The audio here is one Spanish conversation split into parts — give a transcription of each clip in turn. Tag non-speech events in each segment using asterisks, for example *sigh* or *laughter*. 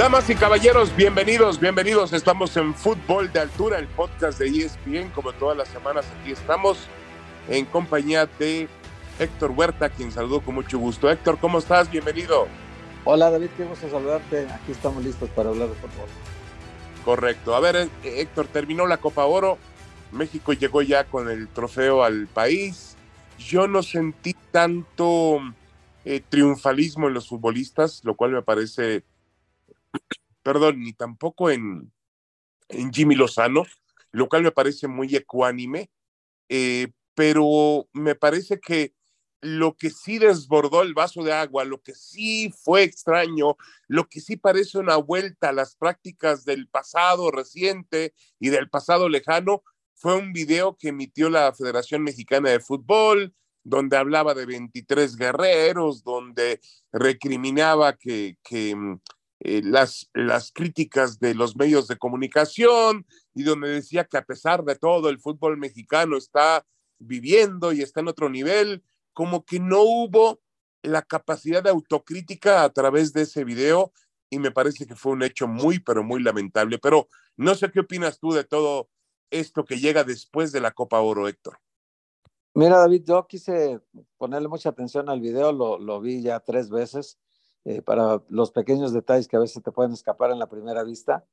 Damas y caballeros, bienvenidos, bienvenidos. Estamos en Fútbol de Altura, el podcast de ESPN. Como todas las semanas, aquí estamos en compañía de Héctor Huerta, quien saludó con mucho gusto. Héctor, ¿cómo estás? Bienvenido. Hola David, qué gusto saludarte. Aquí estamos listos para hablar de fútbol. Correcto. A ver, eh, Héctor, terminó la Copa Oro. México llegó ya con el trofeo al país. Yo no sentí tanto eh, triunfalismo en los futbolistas, lo cual me parece perdón, ni tampoco en, Jimmy Lozano, lo cual me parece muy ecuánime, eh, pero me parece que lo que sí desbordó el vaso de agua, lo que sí fue extraño, lo que sí parece una vuelta a las prácticas del pasado reciente y del pasado lejano, fue un video que emitió la Federación Mexicana de Fútbol, donde hablaba de 23 guerreros, donde recriminaba que, que mm, eh, las, las críticas de los medios de comunicación y donde decía que a pesar de todo el fútbol mexicano está viviendo y está en otro nivel, como que no hubo la capacidad de autocrítica a través de ese video y me parece que fue un hecho muy, pero muy lamentable. Pero no sé qué opinas tú de todo esto que llega después de la Copa Oro, Héctor. Mira, David, yo quise ponerle mucha atención al video, lo, lo vi ya tres veces eh, para los pequeños detalles que a veces te pueden escapar en la primera vista.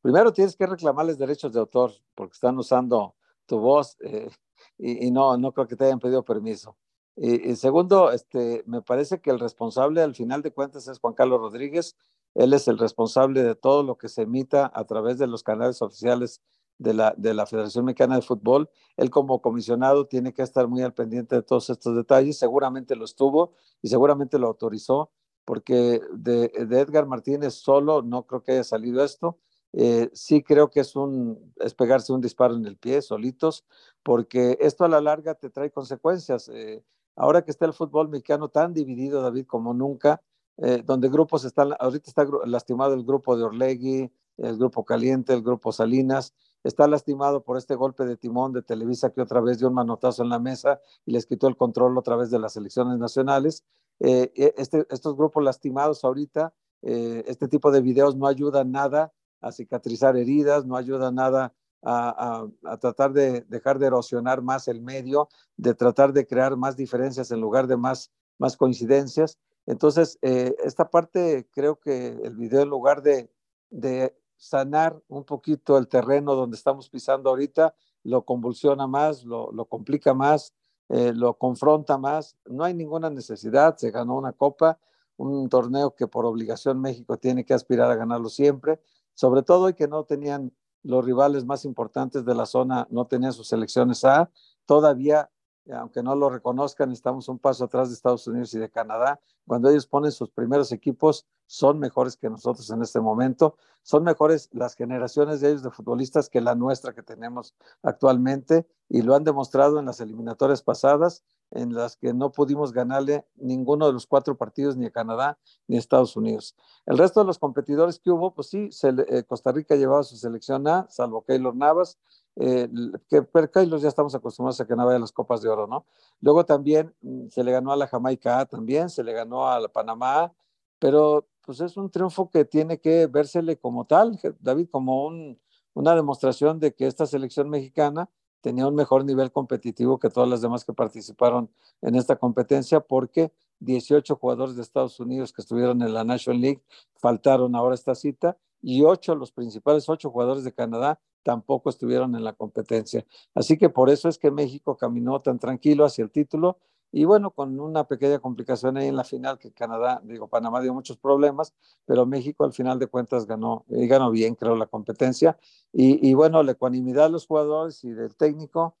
Primero tienes que reclamarles derechos de autor porque están usando tu voz eh, y, no, no creo que te hayan pedido permiso. Y, segundo, este, me parece que el responsable al final de cuentas es Juan Carlos Rodríguez. Él es el responsable de todo lo que se emita a través de los canales oficiales de la, de la Federación Mexicana de Fútbol. Él como comisionado tiene que estar muy al pendiente de todos estos detalles. Seguramente lo estuvo y seguramente lo autorizó porque de, Edgar Martínez solo no creo que haya salido esto. Eh, sí creo que es, un, es pegarse un disparo en el pie, solitos, porque esto a la larga te trae consecuencias. Eh, ahora que está el fútbol mexicano tan dividido, David, como nunca, eh, donde grupos están, ahorita está lastimado el grupo de Orlegui, el grupo Caliente, el grupo Salinas, está lastimado por este golpe de timón de Televisa que otra vez dio un manotazo en la mesa y les quitó el control otra vez de las elecciones nacionales. Eh, eh, este, estos grupos lastimados ahorita, eh, este tipo de videos no ayudan nada a cicatrizar heridas, no ayuda nada a, tratar de dejar de erosionar más el medio, de tratar de crear más diferencias en lugar de más, más coincidencias. Entonces, esta parte creo que el video en lugar de, de sanar un poquito el terreno donde estamos pisando ahorita, lo convulsiona más, lo, lo complica más, eh, lo confronta más. No hay ninguna necesidad, se ganó una copa, un torneo que por obligación México tiene que aspirar a ganarlo siempre, sobre todo y que no tenían los rivales más importantes de la zona, no tenían sus selecciones A, todavía aunque no lo reconozcan, estamos un paso atrás de Estados Unidos y de Canadá. Cuando ellos ponen sus primeros equipos, son mejores que nosotros en este momento. Son mejores las generaciones de ellos de futbolistas que la nuestra que tenemos actualmente y lo han demostrado en las eliminatorias pasadas, en las que no pudimos ganarle ninguno de los cuatro partidos ni a Canadá ni a Estados Unidos. El resto de los competidores que hubo, pues sí, eh, Costa Rica llevaba su selección A, salvo Keylor Navas, eh, que per Carlos ya estamos acostumbrados a que no vaya las copas de oro, ¿no? Luego también mm, se le ganó a la Jamaica también, se le ganó a la Panamá, pero pues es un triunfo que tiene que vérsele como tal, David, como un, una demostración de que esta selección mexicana tenía un mejor nivel competitivo que todas las demás que participaron en esta competencia, porque 18 jugadores de Estados Unidos que estuvieron en la National League faltaron ahora esta cita y ocho, los principales ocho jugadores de Canadá tampoco estuvieron en la competencia. Así que por eso es que México caminó tan tranquilo hacia el título y bueno, con una pequeña complicación ahí en la final que Canadá, digo, Panamá dio muchos problemas, pero México al final de cuentas ganó, y ganó bien, creo, la competencia. Y, bueno, la ecuanimidad de los jugadores y del técnico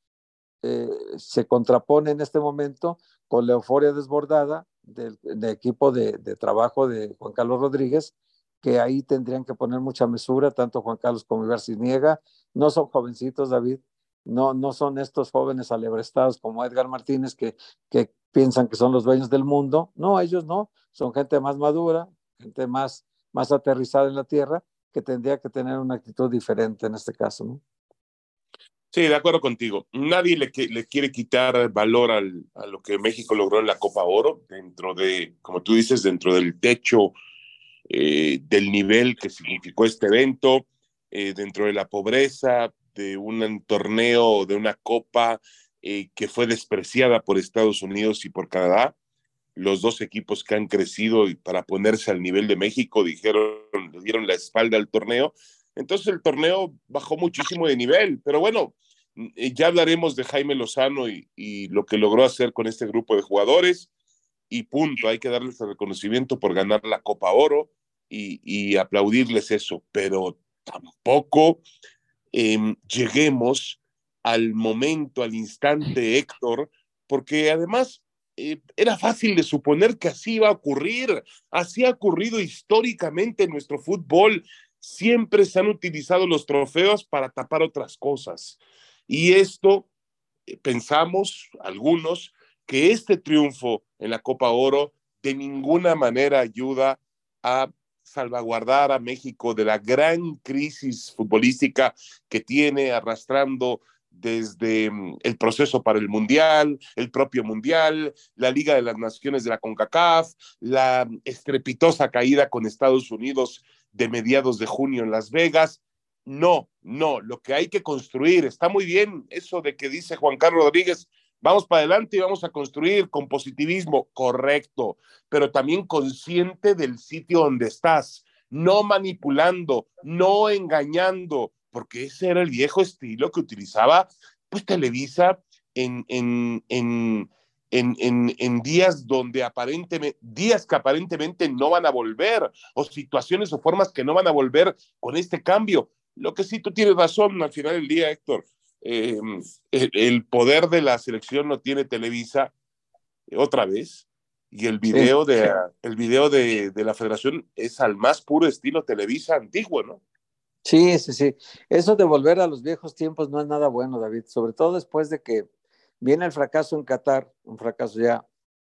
eh, se contrapone en este momento con la euforia desbordada del, equipo de, trabajo de Juan Carlos Rodríguez, que ahí tendrían que poner mucha mesura, tanto Juan Carlos como Ibar Niega. No son jovencitos, David. no, no son estos jóvenes alebrestados como Edgar Martínez que, que piensan que son los dueños del mundo. No, ellos no, son gente más madura, gente más, más aterrizada en la tierra, que tendría que tener una actitud diferente en este caso, ¿no? Sí, de acuerdo contigo. Nadie le, le quiere quitar valor al, a lo que México logró en la Copa Oro, dentro de, como tú dices, dentro del techo eh, del nivel que significó este evento, eh, dentro de la pobreza, de un torneo, de una copa eh, que fue despreciada por Estados Unidos y por Canadá. Los dos equipos que han crecido y para ponerse al nivel de México dijeron, dieron la espalda al torneo. Entonces el torneo bajó muchísimo de nivel, pero bueno, ya hablaremos de Jaime Lozano y lo que logró hacer con este grupo de jugadores y punto. Hay que darles el reconocimiento por ganar la Copa Oro y, aplaudirles eso, pero tampoco Em, lleguemos al momento, al instante, Héctor, porque además eh, era fácil de suponer que así iba a ocurrir. Así ha ocurrido históricamente en nuestro fútbol. Siempre se han utilizado los trofeos para tapar otras cosas. Y esto, eh, pensamos algunos, que este triunfo en la Copa Oro de ninguna manera ayuda a salvaguardar a México de la gran crisis futbolística que tiene arrastrando desde mm, el proceso para el Mundial, el propio Mundial, la Liga de las Naciones de la CONCACAF, la estrepitosa caída con Estados Unidos de mediados de junio en Las Vegas. No, no, lo que hay que construir, está muy bien eso de que dice Juan Carlos Rodríguez, Vamos para adelante y vamos a construir con positivismo, correcto, pero también consciente del sitio donde estás, no manipulando, no engañando, porque ese era el viejo estilo que utilizaba pues Televisa en, en, en, en, días donde aparentemente, días que aparentemente no van a volver, o situaciones o formas que no van a volver con este cambio. Lo que sí tú tienes razón al final del día, Héctor, eh, el, poder de la selección no tiene Televisa otra vez y el video, de, el video de, de, la federación es al más puro estilo Televisa antiguo, ¿no? Sí, sí, sí. Eso de volver a los viejos tiempos no es nada bueno, David, sobre todo después de que viene el fracaso en Qatar, un fracaso ya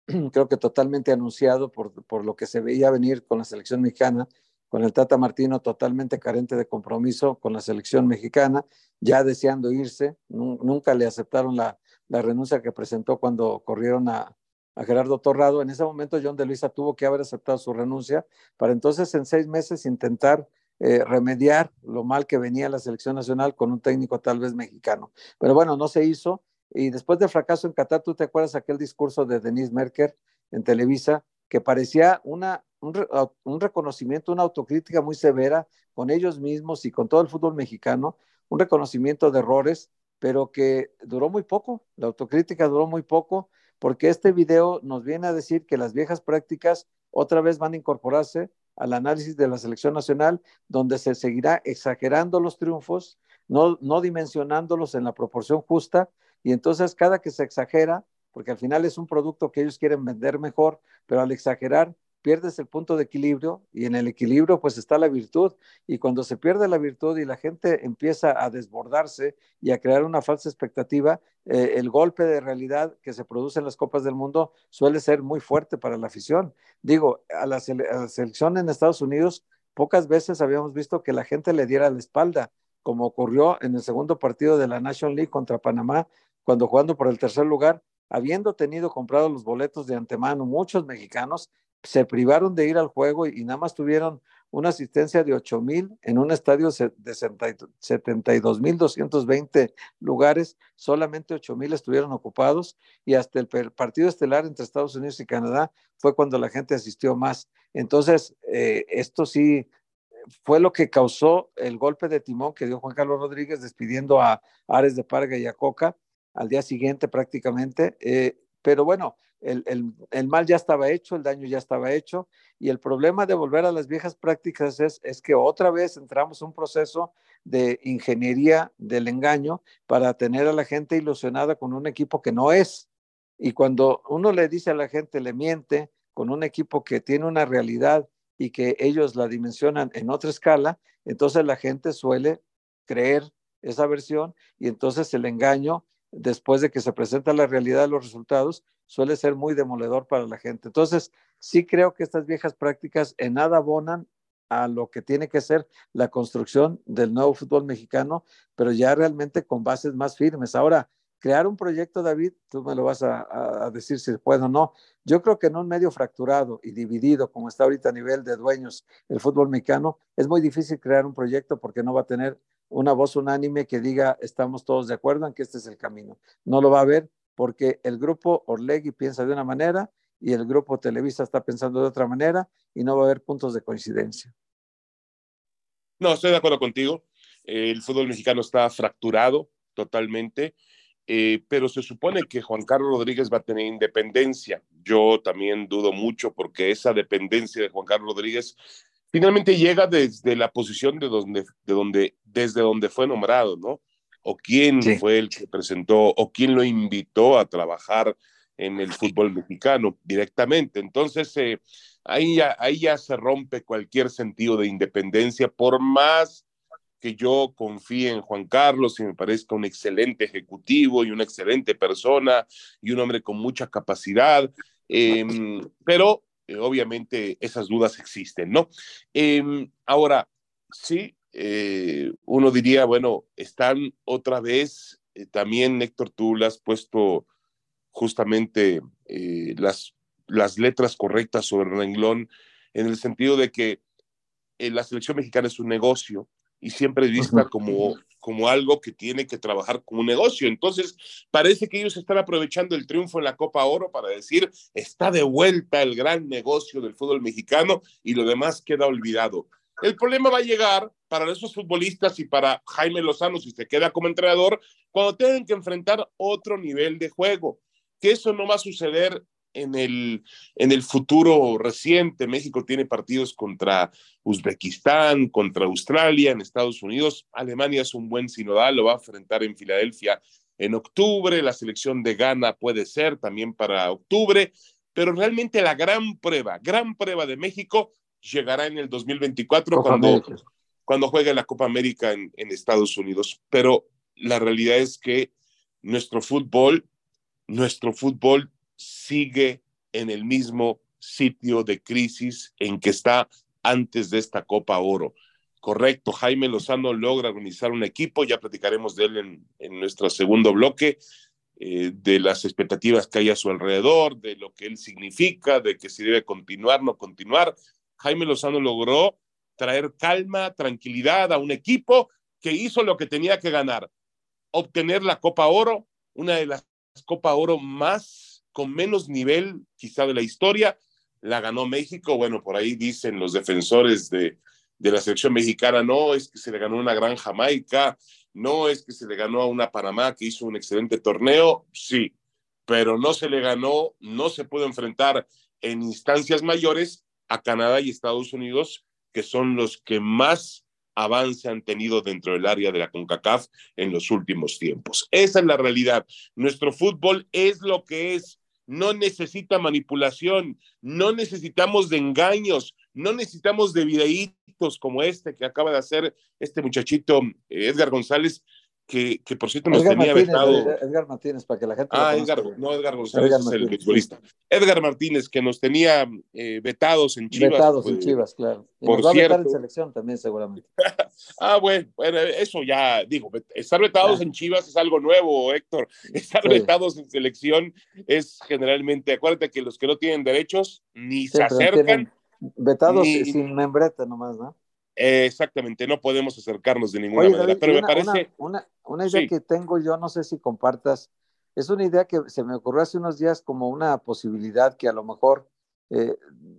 *clears throat* creo que totalmente anunciado por, por lo que se veía venir con la selección mexicana con el Tata Martino totalmente carente de compromiso con la selección mexicana, ya deseando irse, nunca le aceptaron la, renuncia que presentó cuando corrieron a, Gerardo Torrado. En ese momento John de Luisa tuvo que haber aceptado su renuncia para entonces en seis meses intentar eh, remediar lo mal que venía la selección nacional con un técnico tal vez mexicano. Pero bueno, no se hizo. Y después del fracaso en Qatar, ¿tú te acuerdas aquel discurso de Denise Merker en Televisa que parecía una un, reconocimiento, una autocrítica muy severa con ellos mismos y con todo el fútbol mexicano, un reconocimiento de errores, pero que duró muy poco, la autocrítica duró muy poco, porque este video nos viene a decir que las viejas prácticas otra vez van a incorporarse al análisis de la selección nacional, donde se seguirá exagerando los triunfos, no, no dimensionándolos en la proporción justa, y entonces cada que se exagera, porque al final es un producto que ellos quieren vender mejor, pero al exagerar pierdes el punto de equilibrio y en el equilibrio pues está la virtud y cuando se pierde la virtud y la gente empieza a desbordarse y a crear una falsa expectativa, eh, el golpe de realidad que se produce en las Copas del Mundo suele ser muy fuerte para la afición. Digo, a la, selección en Estados Unidos pocas veces habíamos visto que la gente le diera la espalda, como ocurrió en el segundo partido de la National League contra Panamá, cuando jugando por el tercer lugar, habiendo tenido comprados los boletos de antemano muchos mexicanos, se privaron de ir al juego y, nada más tuvieron una asistencia de 8 mil en un estadio de 72 mil 220 lugares, solamente 8 mil estuvieron ocupados y hasta el partido estelar entre Estados Unidos y Canadá fue cuando la gente asistió más. Entonces, eh, esto sí fue lo que causó el golpe de timón que dio Juan Carlos Rodríguez despidiendo a Ares de Parga y a Coca al día siguiente prácticamente. Eh, pero bueno, el, mal ya estaba hecho, el daño ya estaba hecho, y el problema de volver a las viejas prácticas es, es que otra vez entramos en un proceso de ingeniería del engaño para tener a la gente ilusionada con un equipo que no es. Y cuando uno le dice a la gente, le miente con un equipo que tiene una realidad y que ellos la dimensionan en otra escala, entonces la gente suele creer esa versión y entonces el engaño, después de que se presenta la realidad de los resultados, suele ser muy demoledor para la gente. Entonces, sí creo que estas viejas prácticas en nada abonan a lo que tiene que ser la construcción del nuevo fútbol mexicano, pero ya realmente con bases más firmes. Ahora, crear un proyecto, David, tú me lo vas a, decir si puedo o no. Yo creo que en un medio fracturado y dividido, como está ahorita a nivel de dueños el fútbol mexicano, es muy difícil crear un proyecto porque no va a tener una voz unánime que diga estamos todos de acuerdo en que este es el camino. No lo va a haber porque el grupo Orlegui piensa de una manera y el grupo Televisa está pensando de otra manera y no va a haber puntos de coincidencia. No, estoy de acuerdo contigo. El fútbol mexicano está fracturado totalmente, eh, pero se supone que Juan Carlos Rodríguez va a tener independencia. Yo también dudo mucho porque esa dependencia de Juan Carlos Rodríguez finalmente llega desde la posición de donde, de donde, desde donde fue nombrado, ¿no? O quién fue el que presentó, o quién lo invitó a trabajar en el fútbol mexicano directamente. Entonces, eh, ahí, ya, ahí ya se rompe cualquier sentido de independencia, por más que yo confíe en Juan Carlos y me parezca un excelente ejecutivo y una excelente persona y un hombre con mucha capacidad, em, pero eh, obviamente esas dudas existen, ¿no? Em, ahora, sí, eh, uno diría, bueno, están otra vez, también Héctor, tú le has puesto justamente las las letras correctas sobre el renglón, en el sentido de que eh, la selección mexicana es un negocio y siempre vista como, como algo que tiene que trabajar como un negocio. Entonces, parece que ellos están aprovechando el triunfo en la Copa Oro para decir, está de vuelta el gran negocio del fútbol mexicano y lo demás queda olvidado. El problema va a llegar para esos futbolistas y para Jaime Lozano, si se queda como entrenador, cuando tengan que enfrentar otro nivel de juego. Que eso no va a suceder en el, en el futuro reciente. México tiene partidos contra Uzbekistán, contra Australia, en Estados Unidos. Alemania es un buen sinodal, lo va a enfrentar en Filadelfia en octubre. La selección de Ghana puede ser también para octubre, pero realmente la gran prueba, gran prueba de México llegará en el 2024 cuando, cuando juegue la Copa América en, en Estados Unidos. Pero la realidad es que nuestro fútbol, nuestro fútbol sigue en el mismo sitio de crisis en que está antes de esta Copa Oro. Correcto, Jaime Lozano logra organizar un equipo, ya platicaremos de él en, nuestro segundo bloque, eh, de las expectativas que hay a su alrededor, de lo que él significa, de que si debe continuar, no continuar. Jaime Lozano logró traer calma, tranquilidad a un equipo que hizo lo que tenía que ganar, obtener la Copa Oro, una de las Copa Oro más con menos nivel quizá de la historia. La ganó México, bueno, por ahí dicen los defensores de, la selección mexicana, no es que se le ganó una gran Jamaica, no es que se le ganó a una Panamá que hizo un excelente torneo, sí, pero no se le ganó, no se pudo enfrentar en instancias mayores a Canadá y Estados Unidos, que son los que más avance han tenido dentro del área de la CONCACAF en los últimos tiempos. Esa es la realidad. Nuestro fútbol es lo que es no necesita manipulación, no necesitamos de engaños, no necesitamos de videitos como este que acaba de hacer este muchachito eh, Edgar González, que, por cierto nos tenía vetado. Eh, Edgar Martínez, para que la gente. Ah, Edgar, no Edgar González es el futbolista. Edgar Martínez, que nos tenía eh, vetados en Chivas. Vetados en pues, Chivas, claro. Y por nos va a vetar en selección también, seguramente. *laughs* ah, bueno, bueno, eso ya, digo, estar vetados en Chivas es algo nuevo, Héctor. *laughs* Estar vetados en selección es generalmente, acuérdate que los que no tienen derechos ni se acercan. Vetados sin membrete nomás, ¿no? Exactamente, no podemos acercarnos de ninguna manera, pero me parece... Una, una, idea que tengo yo, no sé si compartas, es una idea que se me ocurrió hace unos días como una posibilidad que a lo mejor, eh,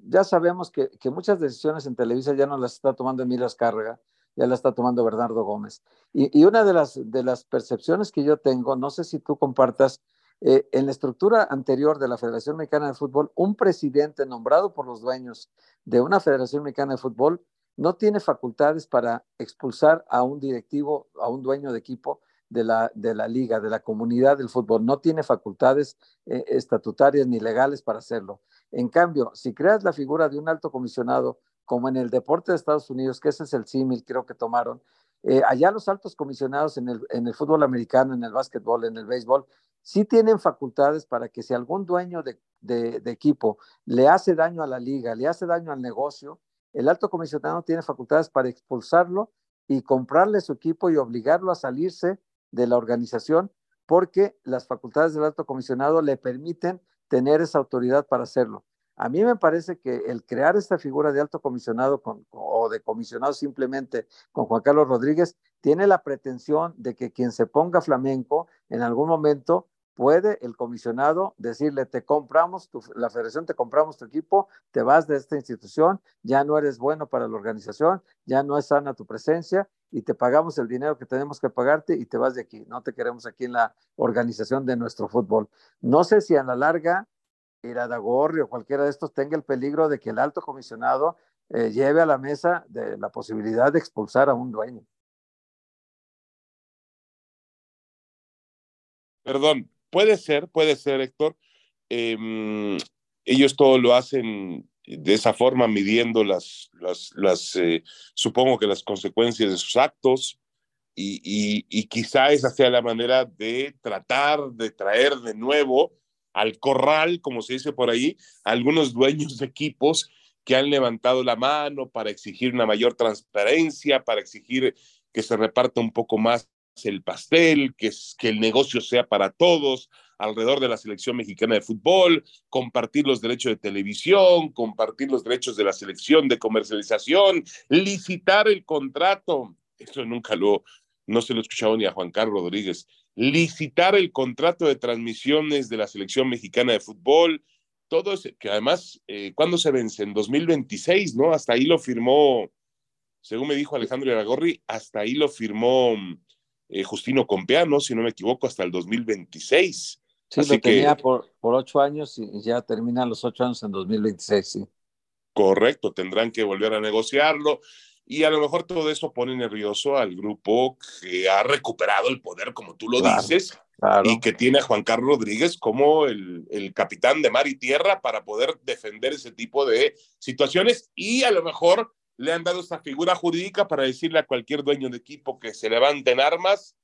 ya sabemos que, que, muchas decisiones en Televisa ya no las está tomando Emilio Azcárraga, ya las está tomando Bernardo Gómez. Y, y, una de las, de las percepciones que yo tengo, no sé si tú compartas, eh, en la estructura anterior de la Federación Mexicana de Fútbol, un presidente nombrado por los dueños de una Federación Mexicana de Fútbol no tiene facultades para expulsar a un directivo, a un dueño de equipo de la, de la liga, de la comunidad del fútbol. No tiene facultades eh, estatutarias ni legales para hacerlo. En cambio, si creas la figura de un alto comisionado, como en el deporte de Estados Unidos, que ese es el símil, creo que tomaron, Eh, allá los altos comisionados en el, en el fútbol americano, en el básquetbol, en el béisbol, sí tienen facultades para que si algún dueño de, de, equipo le hace daño a la liga, le hace daño al negocio, el alto comisionado tiene facultades para expulsarlo y comprarle su equipo y obligarlo a salirse de la organización porque las facultades del alto comisionado le permiten tener esa autoridad para hacerlo. A mí me parece que el crear esta figura de alto comisionado o de comisionado simplemente con Juan Carlos Rodríguez tiene la pretensión de que quien se ponga flamenco en algún momento puede el comisionado decirle, te compramos, la federación te compramos tu equipo, te vas de esta institución, ya no eres bueno para la organización, ya no es sana tu presencia y te pagamos el dinero que tenemos que pagarte y te vas de aquí. No te queremos aquí en la organización de nuestro fútbol. No sé si a la larga Iradagorri o cualquiera de estos tenga el peligro de que el alto comisionado eh, lleve a la mesa la posibilidad de expulsar a un dueño. Perdón, Puede ser, puede ser, Héctor. Em, ellos todo lo hacen de esa forma, midiendo las, las, eh, supongo que las consecuencias de sus actos, y, y, y, quizá esa sea la manera de tratar de traer de nuevo al corral, como se dice por ahí, algunos dueños de equipos que han levantado la mano para exigir una mayor transparencia, para exigir que se reparta un poco más el pastel, que, que el negocio sea para todos alrededor de la selección mexicana de fútbol, compartir los derechos de televisión, compartir los derechos de la selección de comercialización, licitar el contrato. Eso nunca lo, no se lo he escuchado ni a Juan Carlos Rodríguez. Licitar el contrato de transmisiones de la selección mexicana de fútbol, todo eso, que además, eh, ¿cuándo se vence? En 2026, ¿no? Hasta ahí lo firmó, según me dijo Alejandro Aragorri, hasta ahí lo firmó eh, Justino Compeano, si no me equivoco, hasta el 2026. Sí, lo tenía por, por ocho años y ya terminan los ocho años en 2026, sí. Correcto, tendrán que volver a negociarlo y a lo mejor todo eso pone nervioso al grupo que ha recuperado el poder, como tú lo dices, y que tiene a Juan Carlos Rodríguez como el, el, capitán de mar y tierra para poder defender ese tipo de situaciones y a lo mejor le han dado esta figura jurídica para decirle a cualquier dueño de equipo que se levanten armas,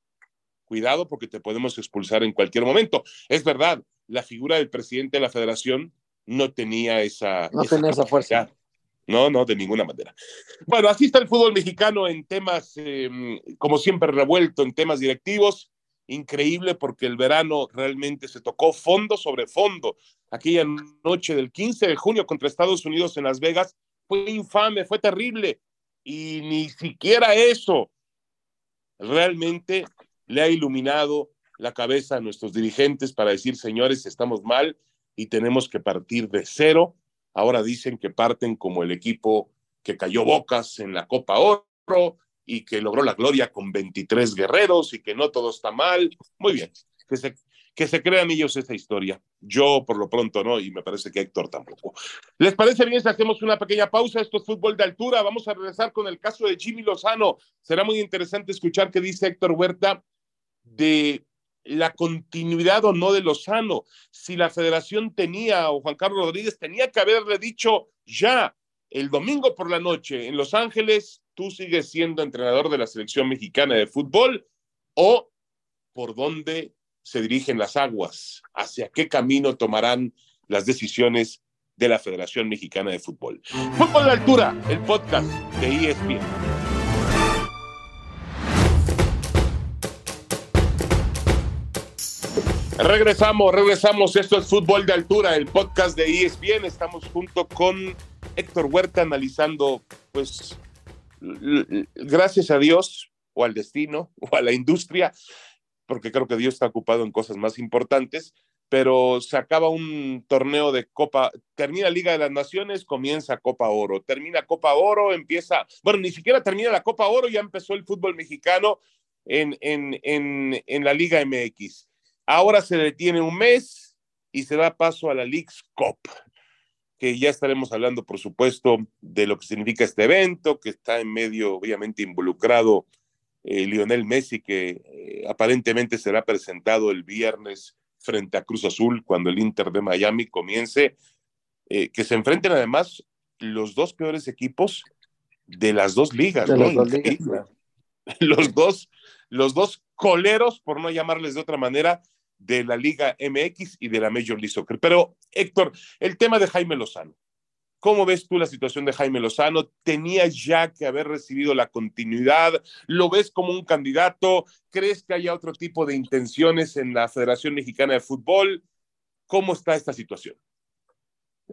cuidado porque te podemos expulsar en cualquier momento. Es verdad, la figura del presidente de la federación no tenía esa, no tenía esa fuerza. No, no, de ninguna manera. Bueno, así está el fútbol mexicano en temas, em, como siempre, revuelto en temas directivos. Increíble porque el verano realmente se tocó fondo sobre fondo. Aquella noche del 15 de junio contra Estados Unidos en Las Vegas fue infame, fue terrible. Y ni siquiera eso realmente le ha iluminado la cabeza a nuestros dirigentes para decir, señores, estamos mal y tenemos que partir de cero. Ahora dicen que parten como el equipo que cayó bocas en la Copa Oro y que logró la gloria con 23 guerreros y que no todo está mal. Muy bien, que se, que se crean ellos esa historia. Yo por lo pronto no, y me parece que Héctor tampoco. ¿Les parece bien si hacemos una pequeña pausa? Esto es fútbol de altura. Vamos a regresar con el caso de Jimmy Lozano. Será muy interesante escuchar qué dice Héctor Huerta de la continuidad o no de Lozano. Si la federación tenía, o Juan Carlos Rodríguez tenía que haberle dicho ya el domingo por la noche en Los Ángeles, tú sigues siendo entrenador de la selección mexicana de fútbol, o por dónde se dirigen las aguas, hacia qué camino tomarán las decisiones de la Federación Mexicana de Fútbol. Fútbol de altura, el podcast de ESPN. Regresamos, regresamos. Esto es Fútbol de Altura, el podcast de ESPN. Estamos junto con Héctor Huerta analizando, pues, gracias a Dios o al destino o a la industria, porque creo que Dios está ocupado en cosas más importantes, pero se acaba un torneo de Copa, termina Liga de las Naciones, comienza Copa Oro, termina Copa Oro, empieza, bueno, ni siquiera termina la Copa Oro, ya empezó el fútbol mexicano en, en, en, la Liga MX Ahora se detiene un mes y se da paso a la League's Cup, que ya estaremos hablando, por supuesto, de lo que significa este evento, que está en medio, obviamente, involucrado eh, Lionel Messi, que eh, aparentemente será presentado el viernes frente a Cruz Azul cuando el Inter de Miami comience, eh, que se enfrenten además los dos peores equipos de las dos ligas. *laughs* los dos, los dos coleros, por no llamarles de otra manera, de la Liga MX y de la Major League Soccer. Pero, Héctor, el tema de Jaime Lozano. ¿Cómo ves tú la situación de Jaime Lozano? ¿Tenía ya que haber recibido la continuidad? ¿Lo ves como un candidato? ¿Crees que haya otro tipo de intenciones en la Federación Mexicana de Fútbol? ¿Cómo está esta situación?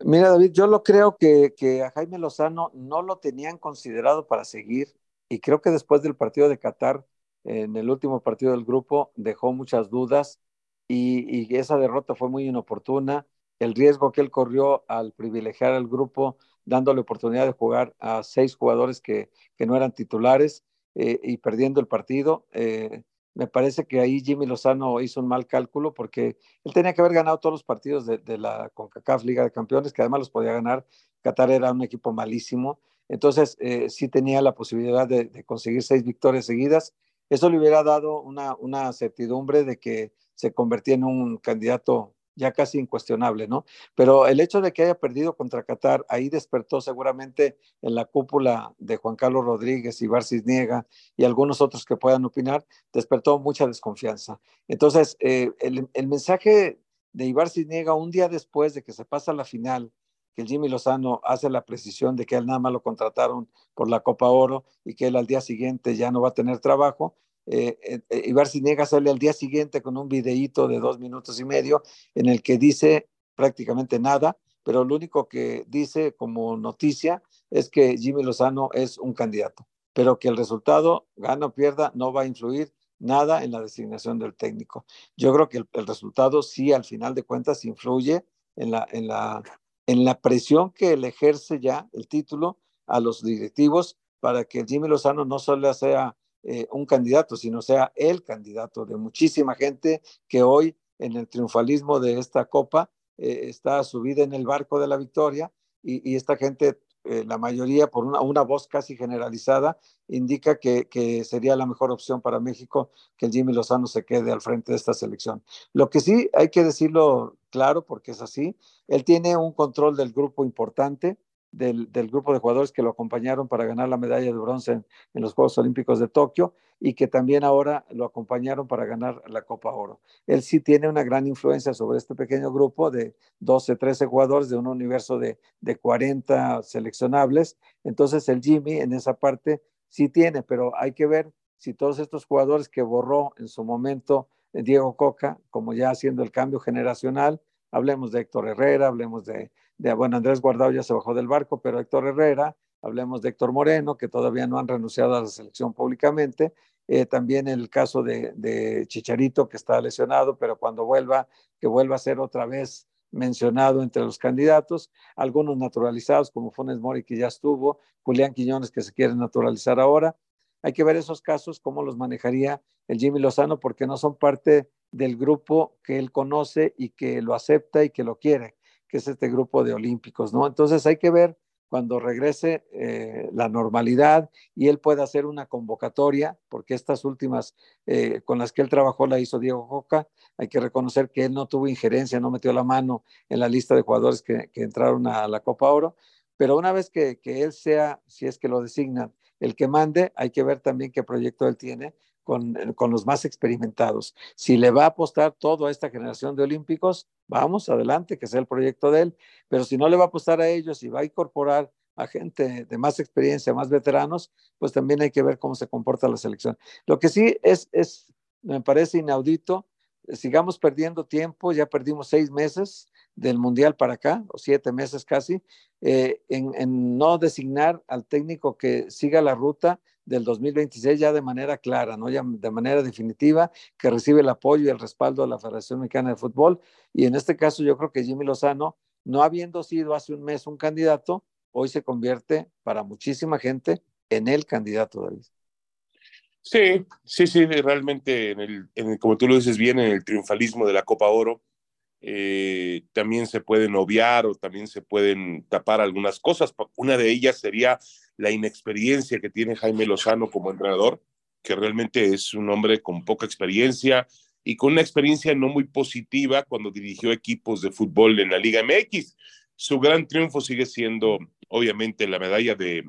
Mira, David, yo lo creo que, que a Jaime Lozano no lo tenían considerado para seguir y creo que después del partido de Qatar, en el último partido del grupo, dejó muchas dudas y, y esa derrota fue muy inoportuna el riesgo que él corrió al privilegiar al grupo, dándole oportunidad de jugar a seis jugadores que, no eran titulares eh, y perdiendo el partido. Eh, me parece que ahí Jimmy Lozano hizo un mal cálculo porque él tenía que haber ganado todos los partidos de, la CONCACAF Liga de Campeones, que además los podía ganar. Qatar era un equipo malísimo. Entonces, eh, sí tenía la posibilidad de, de, conseguir seis victorias seguidas. Eso le hubiera dado una, una certidumbre de que se convertía en un candidato ya casi incuestionable, ¿no? Pero el hecho de que haya perdido contra Qatar, ahí despertó seguramente en la cúpula de Juan Carlos Rodríguez, y Barcis Niega y algunos otros que puedan opinar, despertó mucha desconfianza. Entonces, eh, el, mensaje de Ibar Cisniega un día después de que se pasa la final, que Jimmy Lozano hace la precisión de que él nada más lo contrataron por la Copa Oro y que él al día siguiente ya no va a tener trabajo, eh, eh, Ibar Cinega sale al día siguiente con un videíto de dos minutos y medio en el que dice prácticamente nada, pero lo único que dice como noticia es que Jimmy Lozano es un candidato, pero que el resultado, gana o pierda, no va a influir nada en la designación del técnico. Yo creo que el, el resultado sí, al final de cuentas, influye en la, en, la, en la presión que le ejerce ya el título a los directivos para que Jimmy Lozano no solo sea eh, un candidato, sino sea el candidato de muchísima gente que hoy en el triunfalismo de esta copa eh, está subida en el barco de la victoria y, esta gente, eh, la mayoría por una, una, voz casi generalizada, indica que, que, sería la mejor opción para México que el Jimmy Lozano se quede al frente de esta selección. Lo que sí hay que decirlo claro, porque es así, él tiene un control del grupo importante, del, grupo de jugadores que lo acompañaron para ganar la medalla de bronce en, en, los Juegos Olímpicos de Tokio y que también ahora lo acompañaron para ganar la Copa Oro. Él sí tiene una gran influencia sobre este pequeño grupo de 12, 13 jugadores de un universo de, de 40 seleccionables. Entonces el Jimmy en esa parte sí tiene, pero hay que ver si todos estos jugadores que borró en su momento Diego Coca, como ya haciendo el cambio generacional, hablemos de Héctor Herrera, hablemos de de, bueno, Andrés Guardado ya se bajó del barco, pero Héctor Herrera, hablemos de Héctor Moreno, que todavía no han renunciado a la selección públicamente, eh, también el caso de, de, Chicharito, que está lesionado, pero cuando vuelva, que vuelva a ser otra vez mencionado entre los candidatos, algunos naturalizados como Funes Mori, que ya estuvo, Julián Quiñones, que se quiere naturalizar ahora. Hay que ver esos casos, cómo los manejaría el Jimmy Lozano, porque no son parte del grupo que él conoce y que lo acepta y que lo quiere que es este grupo de olímpicos, ¿no? Entonces hay que ver cuando regrese eh, la normalidad y él pueda hacer una convocatoria, porque estas últimas eh, con las que él trabajó la hizo Diego Coca, hay que reconocer que él no tuvo injerencia, no metió la mano en la lista de jugadores que, que entraron a la Copa Oro, pero una vez que, que él sea, si es que lo designan, el que mande, hay que ver también qué proyecto él tiene con, con, los más experimentados. Si le va a apostar todo a esta generación de olímpicos, vamos, adelante, que sea el proyecto de él. Pero si no le va a apostar a ellos y va a incorporar a gente de más experiencia, más veteranos, pues también hay que ver cómo se comporta la selección. Lo que sí es, es me parece inaudito, sigamos perdiendo tiempo, ya perdimos seis meses del Mundial para acá, o siete meses casi, eh, en, no designar al técnico que siga la ruta del 2026 ya de manera clara, ¿no? ya de manera definitiva, que recibe el apoyo y el respaldo de la Federación Mexicana de Fútbol. Y en este caso yo creo que Jimmy Lozano, no habiendo sido hace un mes un candidato, hoy se convierte para muchísima gente en el candidato, David. Sí, sí, sí, realmente, en el, en el, como tú lo dices bien, en el triunfalismo de la Copa Oro, eh, también se pueden obviar o también se pueden tapar algunas cosas. Una de ellas sería la inexperiencia que tiene Jaime Lozano como entrenador, que realmente es un hombre con poca experiencia y con una experiencia no muy positiva cuando dirigió equipos de fútbol en la Liga MX. Su gran triunfo sigue siendo, obviamente, la medalla de,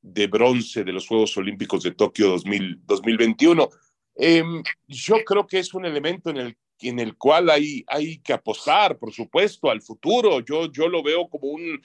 de bronce de los Juegos Olímpicos de Tokio 2021. Em, yo creo que es un elemento en el, en el cual hay, hay que apostar, por supuesto, al futuro. Yo, yo lo veo como un,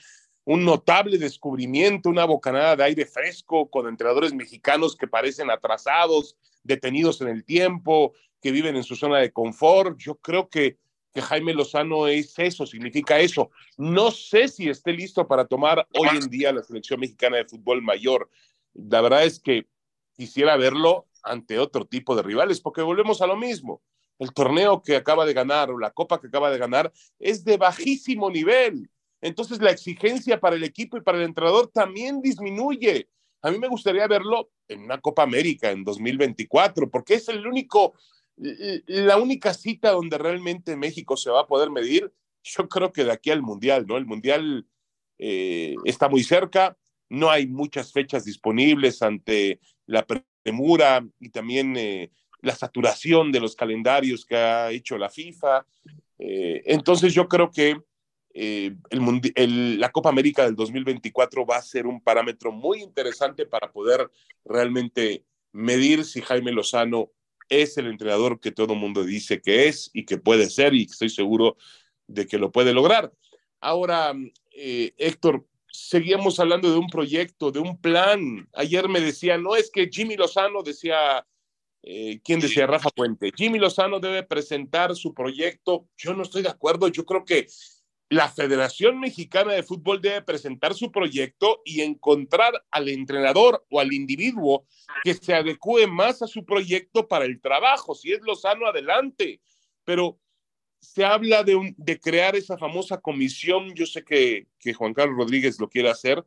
un notable descubrimiento, una bocanada de aire fresco con entrenadores mexicanos que parecen atrasados, detenidos en el tiempo, que viven en su zona de confort. Yo creo que, que Jaime Lozano es eso, significa eso. No sé si esté listo para tomar hoy en día la selección mexicana de fútbol mayor. La verdad es que quisiera verlo ante otro tipo de rivales, porque volvemos a lo mismo. El torneo que acaba de ganar o la copa que acaba de ganar es de bajísimo nivel. Entonces la exigencia para el equipo y para el entrenador también disminuye. A mí me gustaría verlo en una Copa América en 2024, porque es el único, la única cita donde realmente México se va a poder medir. Yo creo que de aquí al Mundial, ¿no? El Mundial eh, está muy cerca, no hay muchas fechas disponibles ante la premura y también eh, la saturación de los calendarios que ha hecho la FIFA. Eh, entonces yo creo que eh, la Copa América del 2024 va a ser un parámetro muy interesante para poder realmente medir si Jaime Lozano es el entrenador que todo el mundo dice que es y que puede ser y estoy seguro de que lo puede lograr. Ahora, eh, Héctor, seguíamos hablando de un proyecto, de un plan. Ayer me decía, no es que Jimmy Lozano decía, eh, ¿quién decía? Rafa Puente. Jimmy Lozano debe presentar su proyecto. Yo no estoy de acuerdo. Yo creo que la Federación Mexicana de Fútbol debe presentar su proyecto y encontrar al entrenador o al individuo que se adecue más a su proyecto para el trabajo. Si es Lozano, adelante. Pero se habla de, de crear esa famosa comisión. Yo sé que, que Juan Carlos Rodríguez lo quiere hacer,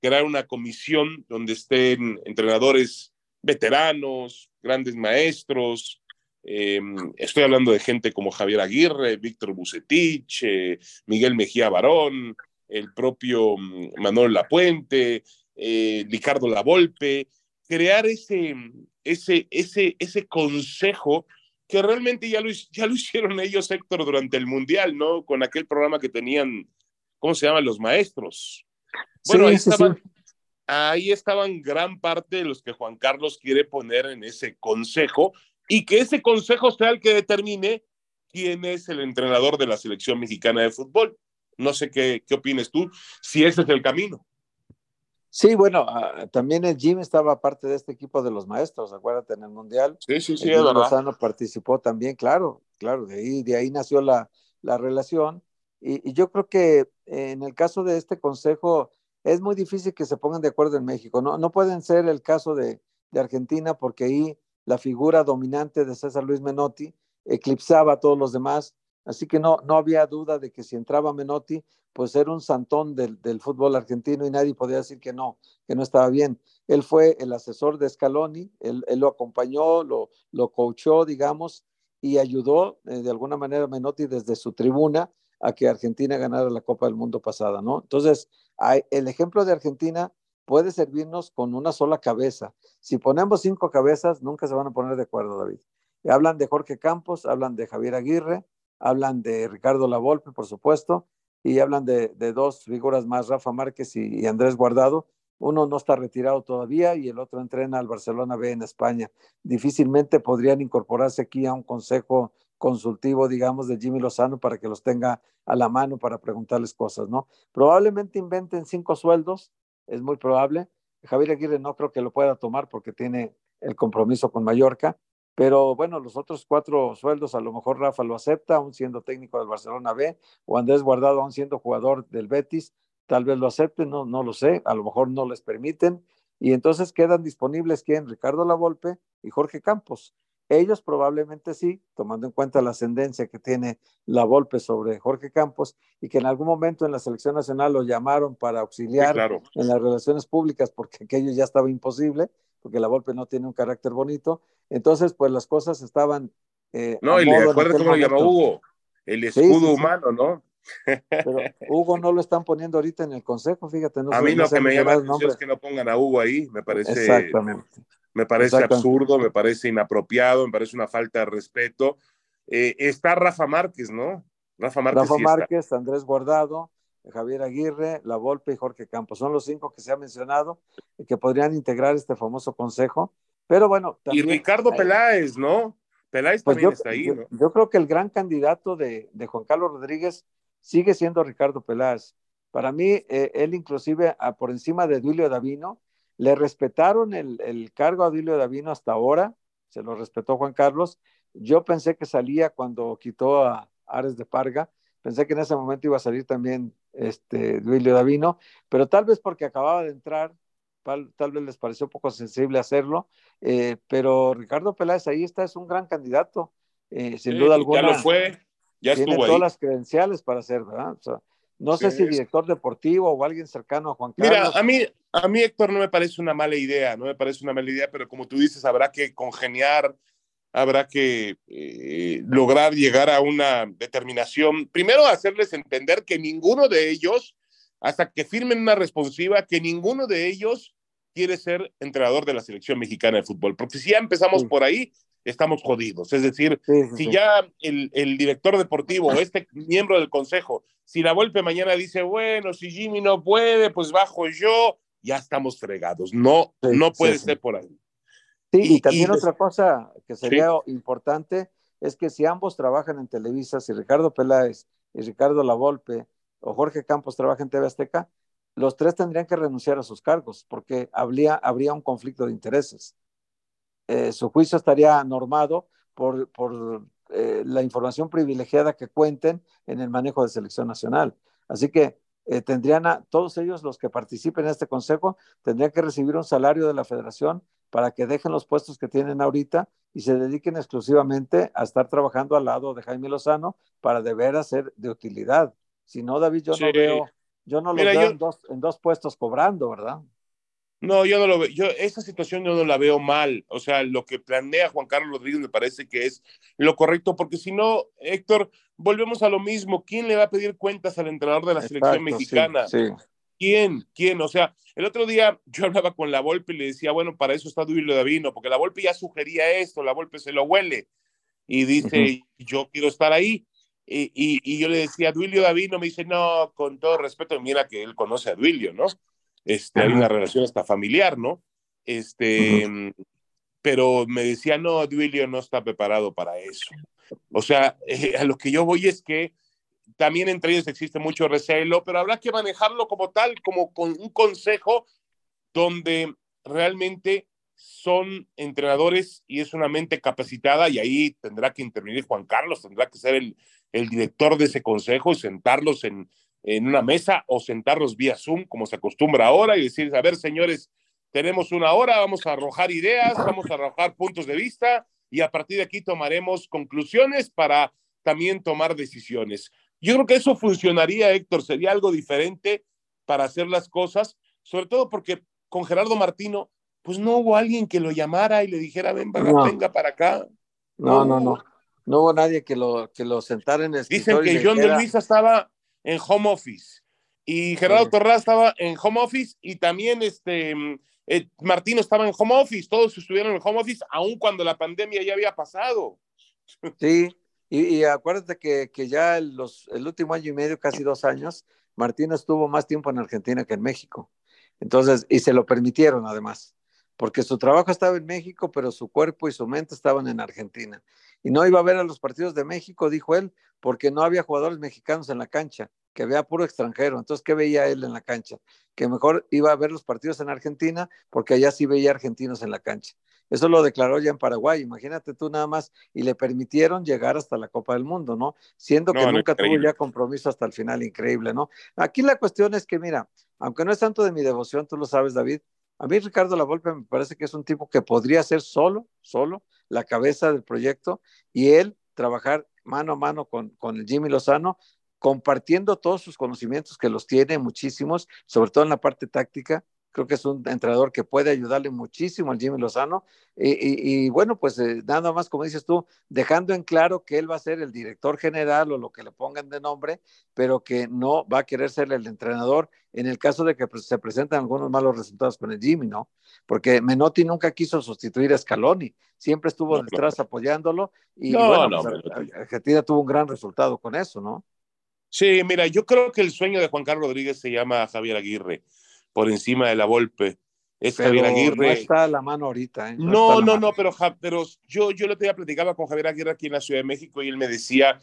crear una comisión donde estén entrenadores veteranos, grandes maestros, eh, estoy hablando de gente como Javier Aguirre, Víctor Bucetich, eh, Miguel Mejía Barón, el propio mm, Manuel Lapuente, eh, Ricardo Lavolpe, crear ese, ese, ese, ese consejo que realmente ya lo, ya lo hicieron ellos, Héctor, durante el Mundial, ¿no? Con aquel programa que tenían, ¿cómo se llaman? Los maestros. Bueno, ahí, estaban, ahí estaban gran parte de los que Juan Carlos quiere poner en ese consejo y que ese consejo sea el que determine quién es el entrenador de la selección mexicana de fútbol. No sé qué, qué opines tú, si ese es el camino. Sí, bueno, ah, también el Jim estaba parte de este equipo de los maestros, acuérdate, en el Mundial. Sí, sí, sí, el Lozano participó también, claro, claro, de ahí, de ahí nació la, la relación. Y, y, yo creo que en el caso de este consejo es muy difícil que se pongan de acuerdo en México. No, no pueden ser el caso de, Argentina porque ahí la figura dominante de César Luis Menotti eclipsaba a todos los demás, así que no, no había duda de que si entraba Menotti, pues era un santón del, fútbol argentino y nadie podía decir que no, que no estaba bien. Él fue el asesor de Scaloni, él, lo acompañó, lo, lo coachó, digamos, y ayudó eh, de alguna manera Menotti desde su tribuna a que Argentina ganara la Copa del Mundo pasada, ¿no? Entonces, el ejemplo de Argentina puede servirnos con una sola cabeza. Si ponemos cinco cabezas, nunca se van a poner de acuerdo, David. Hablan de Jorge Campos, hablan de Javier Aguirre, hablan de Ricardo Lavolpe, por supuesto, y hablan de, dos figuras más, Rafa Márquez y, y, Andrés Guardado. Uno no está retirado todavía y el otro entrena al Barcelona B en España. Difícilmente podrían incorporarse aquí a un consejo consultivo, digamos, de Jimmy Lozano para que los tenga a la mano para preguntarles cosas, ¿no? Probablemente inventen cinco sueldos, es muy probable. Javier Aguirre no creo que lo pueda tomar porque tiene el compromiso con Mallorca, pero bueno, los otros cuatro sueldos, a lo mejor Rafa lo acepta, aún siendo técnico del Barcelona B, o Andrés Guardado, aún siendo jugador del Betis, tal vez lo acepten, no, no lo sé, a lo mejor no les permiten, y entonces quedan disponibles quién, Ricardo Lavolpe y Jorge Campos. Ellos probablemente sí, tomando en cuenta la ascendencia que tiene la Volpe sobre Jorge Campos y que en algún momento en la selección nacional lo llamaron para auxiliar en las relaciones públicas porque aquello ya estaba imposible, porque la Volpe no tiene un carácter bonito. Entonces, pues las cosas estaban... Eh, no, y le acuerdas cómo lo llamó Hugo, el escudo humano, ¿no? Pero Hugo no lo están poniendo ahorita en el consejo, fíjate. No a mí lo que me llama la es que no pongan a Hugo ahí, me parece. Exactamente. Me parece absurdo, me parece inapropiado, me parece una falta de respeto. Eh, está Rafa Márquez, ¿no? Rafa Márquez. Rafa Márquez, Andrés Guardado, Javier Aguirre, La Volpe y Jorge Campos. Son los cinco que se ha mencionado y que podrían integrar este famoso consejo. Pero bueno, también, Y Ricardo Peláez, ¿no? Peláez pues también está ahí, ¿no? Yo, creo que el gran candidato de, Juan Carlos Rodríguez sigue siendo Ricardo Peláez. Para mí, eh, él inclusive por encima de Duilio Davino, le respetaron el, el cargo a Duilio Davino hasta ahora, se lo respetó Juan Carlos. Yo pensé que salía cuando quitó a Ares de Parga, pensé que en ese momento iba a salir también este Duilio Davino, pero tal vez porque acababa de entrar, tal, vez les pareció poco sensible hacerlo, eh, pero Ricardo Peláez ahí está, es un gran candidato, eh, sin duda alguna. Ya lo fue, ya tiene estuvo todas las credenciales para ser, ¿verdad? No sé si director deportivo o alguien cercano a Juan Carlos. Mira, a mí, a mí Héctor no me parece una mala idea, no me parece una mala idea, pero como tú dices, habrá que congeniar, habrá que eh, lograr llegar a una determinación. Primero, hacerles entender que ninguno de ellos, hasta que firmen una responsiva, que ninguno de ellos quiere ser entrenador de la selección mexicana de fútbol, porque si ya empezamos por ahí, estamos jodidos. Es decir, si ya el, el, director deportivo o este miembro del consejo, si la Volpe mañana dice, bueno, si Jimmy no puede, pues bajo yo, ya estamos fregados. No, no puede ser por ahí. Sí, y, también otra cosa que sería importante es que si ambos trabajan en Televisa, si Ricardo Peláez y Ricardo Lavolpe o Jorge Campos trabajan en TV Azteca, los tres tendrían que renunciar a sus cargos porque habría, habría un conflicto de intereses. Eh, su juicio estaría normado por, por eh, la información privilegiada que cuenten en el manejo de selección nacional. Así que eh, tendrían a todos ellos los que participen en este consejo, tendrían que recibir un salario de la federación para que dejen los puestos que tienen ahorita y se dediquen exclusivamente a estar trabajando al lado de Jaime Lozano para deber ser de utilidad. Si no, David, yo no veo, yo no lo veo en, dos, en dos puestos cobrando, ¿verdad? No, yo no lo veo. Yo esa situación yo no la veo mal. O sea, lo que planea Juan Carlos Rodríguez me parece que es lo correcto, porque si no, Héctor, volvemos a lo mismo. ¿Quién le va a pedir cuentas al entrenador de la selección mexicana? ¿Quién? ¿Quién? O sea, el otro día *laughs* yo hablaba con la Volpe y le decía, bueno, para eso está Duilio Davino, porque la Volpe ya sugería esto, la Volpe se lo huele y dice, yo quiero estar ahí. Y, y, yo le decía, Duilio Davino me dice, no, con todo respeto, mira que él conoce a Duilio, ¿no? Este, hay una relación hasta familiar, ¿no? Este, pero me decía, no, Duilio no está preparado para eso. O sea, eh, a lo que yo voy es que también entre ellos existe mucho recelo, pero habrá que manejarlo como tal, como con un consejo donde realmente son entrenadores y es una mente capacitada y ahí tendrá que intervenir Juan Carlos, tendrá que ser el, el director de ese consejo y sentarlos en, en una mesa o sentarlos vía Zoom, como se acostumbra ahora, y decir, a ver, señores, tenemos una hora, vamos a arrojar ideas, vamos a arrojar puntos de vista y a partir de aquí tomaremos conclusiones para también tomar decisiones. Yo creo que eso funcionaría, Héctor, sería algo diferente para hacer las cosas, sobre todo porque con Gerardo Martino, pues no hubo alguien que lo llamara y le dijera, ven, venga para acá. No, no, no, no. hubo nadie que lo, que lo sentara en el Dicen que John de Luisa estaba en home office. Y Gerardo Torra estaba en home office y también este, eh, Martino estaba en home office, todos estuvieron en home office, aun cuando la pandemia ya había pasado. *laughs* Sí, y, acuérdate que, que ya los, el último año y medio, casi dos años, Martino estuvo más tiempo en Argentina que en México. Entonces, y se lo permitieron además, porque su trabajo estaba en México, pero su cuerpo y su mente estaban en Argentina. Y no iba a ver a los partidos de México, dijo él, porque no había jugadores mexicanos en la cancha, que había puro extranjero. Entonces, ¿qué veía él en la cancha? Que mejor iba a ver los partidos en Argentina, porque allá sí veía argentinos en la cancha. Eso lo declaró ya en Paraguay, imagínate tú nada más, y le permitieron llegar hasta la Copa del Mundo, ¿no? Siendo que nunca tuvo ya compromiso hasta el final, increíble, ¿no? Aquí la cuestión es que, mira, aunque no es tanto de mi devoción, tú lo sabes, David, a mí Ricardo Lavolpe me parece que es un tipo que podría ser solo, solo, la cabeza del proyecto y él trabajar mano a mano con, con Jimmy Lozano, compartiendo todos sus conocimientos, que los tiene muchísimos, sobre todo en la parte táctica. Creo que es un entrenador que puede ayudarle muchísimo al Jimmy Lozano. Y, bueno, pues eh, nada más, como dices tú, dejando en claro que él va a ser el director general o lo que le pongan de nombre, pero que no va a querer ser el entrenador en el caso de que pues, se presenten algunos malos resultados con el Jimmy, ¿no? Porque Menotti nunca quiso sustituir a Scaloni, siempre estuvo detrás apoyándolo y bueno, pues, Argentina tuvo un gran resultado con eso, ¿no? Sí, mira, yo creo que el sueño de Juan Carlos Rodríguez se llama Javier Aguirre, por encima de la Volpe. Es Javier Aguirre. No está a la mano ahorita. ¿eh? No, no, no, pero, pero yo, yo lo tenía platicaba con Javier Aguirre aquí en la Ciudad de México y él me decía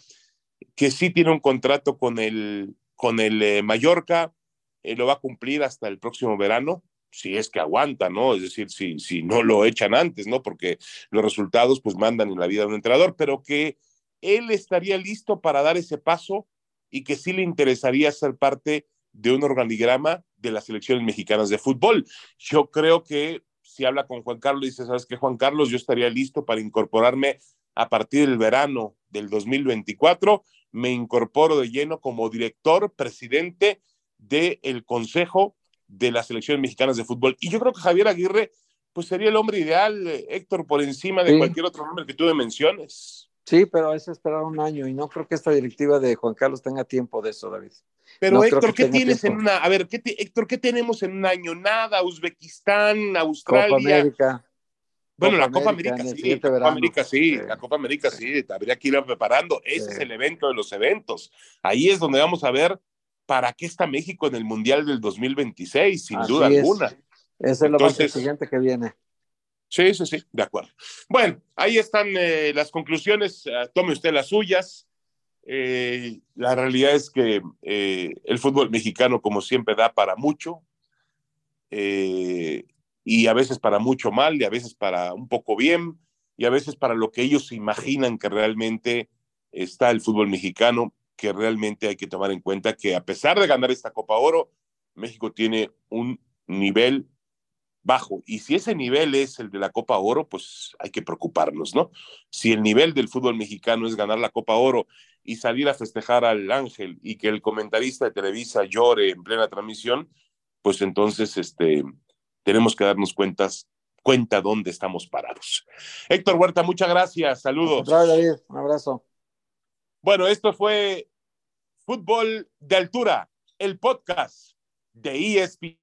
que sí tiene un contrato con el, con el eh, Mallorca, eh, lo va a cumplir hasta el próximo verano, si es que aguanta, ¿no? Es decir, si, si no lo echan antes, ¿no? Porque los resultados pues mandan en la vida de un entrenador, pero que él estaría listo para dar ese paso y que sí le interesaría ser parte de un organigrama de las selecciones mexicanas de fútbol. Yo creo que si habla con Juan Carlos, dice, ¿sabes qué, Juan Carlos? Yo estaría listo para incorporarme a partir del verano del 2024. Me incorporo de lleno como director, presidente del Consejo de las selecciones mexicanas de fútbol. Y yo creo que Javier Aguirre, pues sería el hombre ideal, eh, Héctor, por encima de cualquier otro nombre que tú me menciones. Sí, pero es esperar un año y no creo que esta directiva de Juan Carlos tenga tiempo de eso, David. Pero Héctor, ¿qué tienes en una? A ver, ¿qué Héctor, ¿qué tenemos en un año? Nada, Uzbekistán, Australia. Copa América. Bueno, la Copa América, sí, la Copa América sí, la Copa América sí, habría que ir preparando. Ese es el evento de los eventos. Ahí es donde vamos a ver para qué está México en el Mundial del 2026, sin duda alguna. Ese es lo más siguiente que viene. Sí, sí, sí, de acuerdo. Bueno, ahí están eh, las conclusiones. Ah, tome usted las suyas. Eh, la realidad es que eh, el fútbol mexicano, como siempre, da para mucho. y a veces para mucho mal, y a veces para un poco bien, y a veces para lo que ellos imaginan que realmente está el fútbol mexicano, que realmente hay que tomar en cuenta que a pesar de ganar esta Copa Oro, México tiene un nivel bajo. Y si ese nivel es el de la Copa Oro, pues hay que preocuparnos, ¿no? Si el nivel del fútbol mexicano es ganar la Copa Oro y salir a festejar al Ángel y que el comentarista de Televisa llore en plena transmisión, pues entonces este, tenemos que darnos cuentas, cuenta dónde estamos parados. Héctor Huerta, muchas gracias. Saludos. David. Un abrazo. Bueno, esto fue Fútbol de Altura, el podcast de ESPN.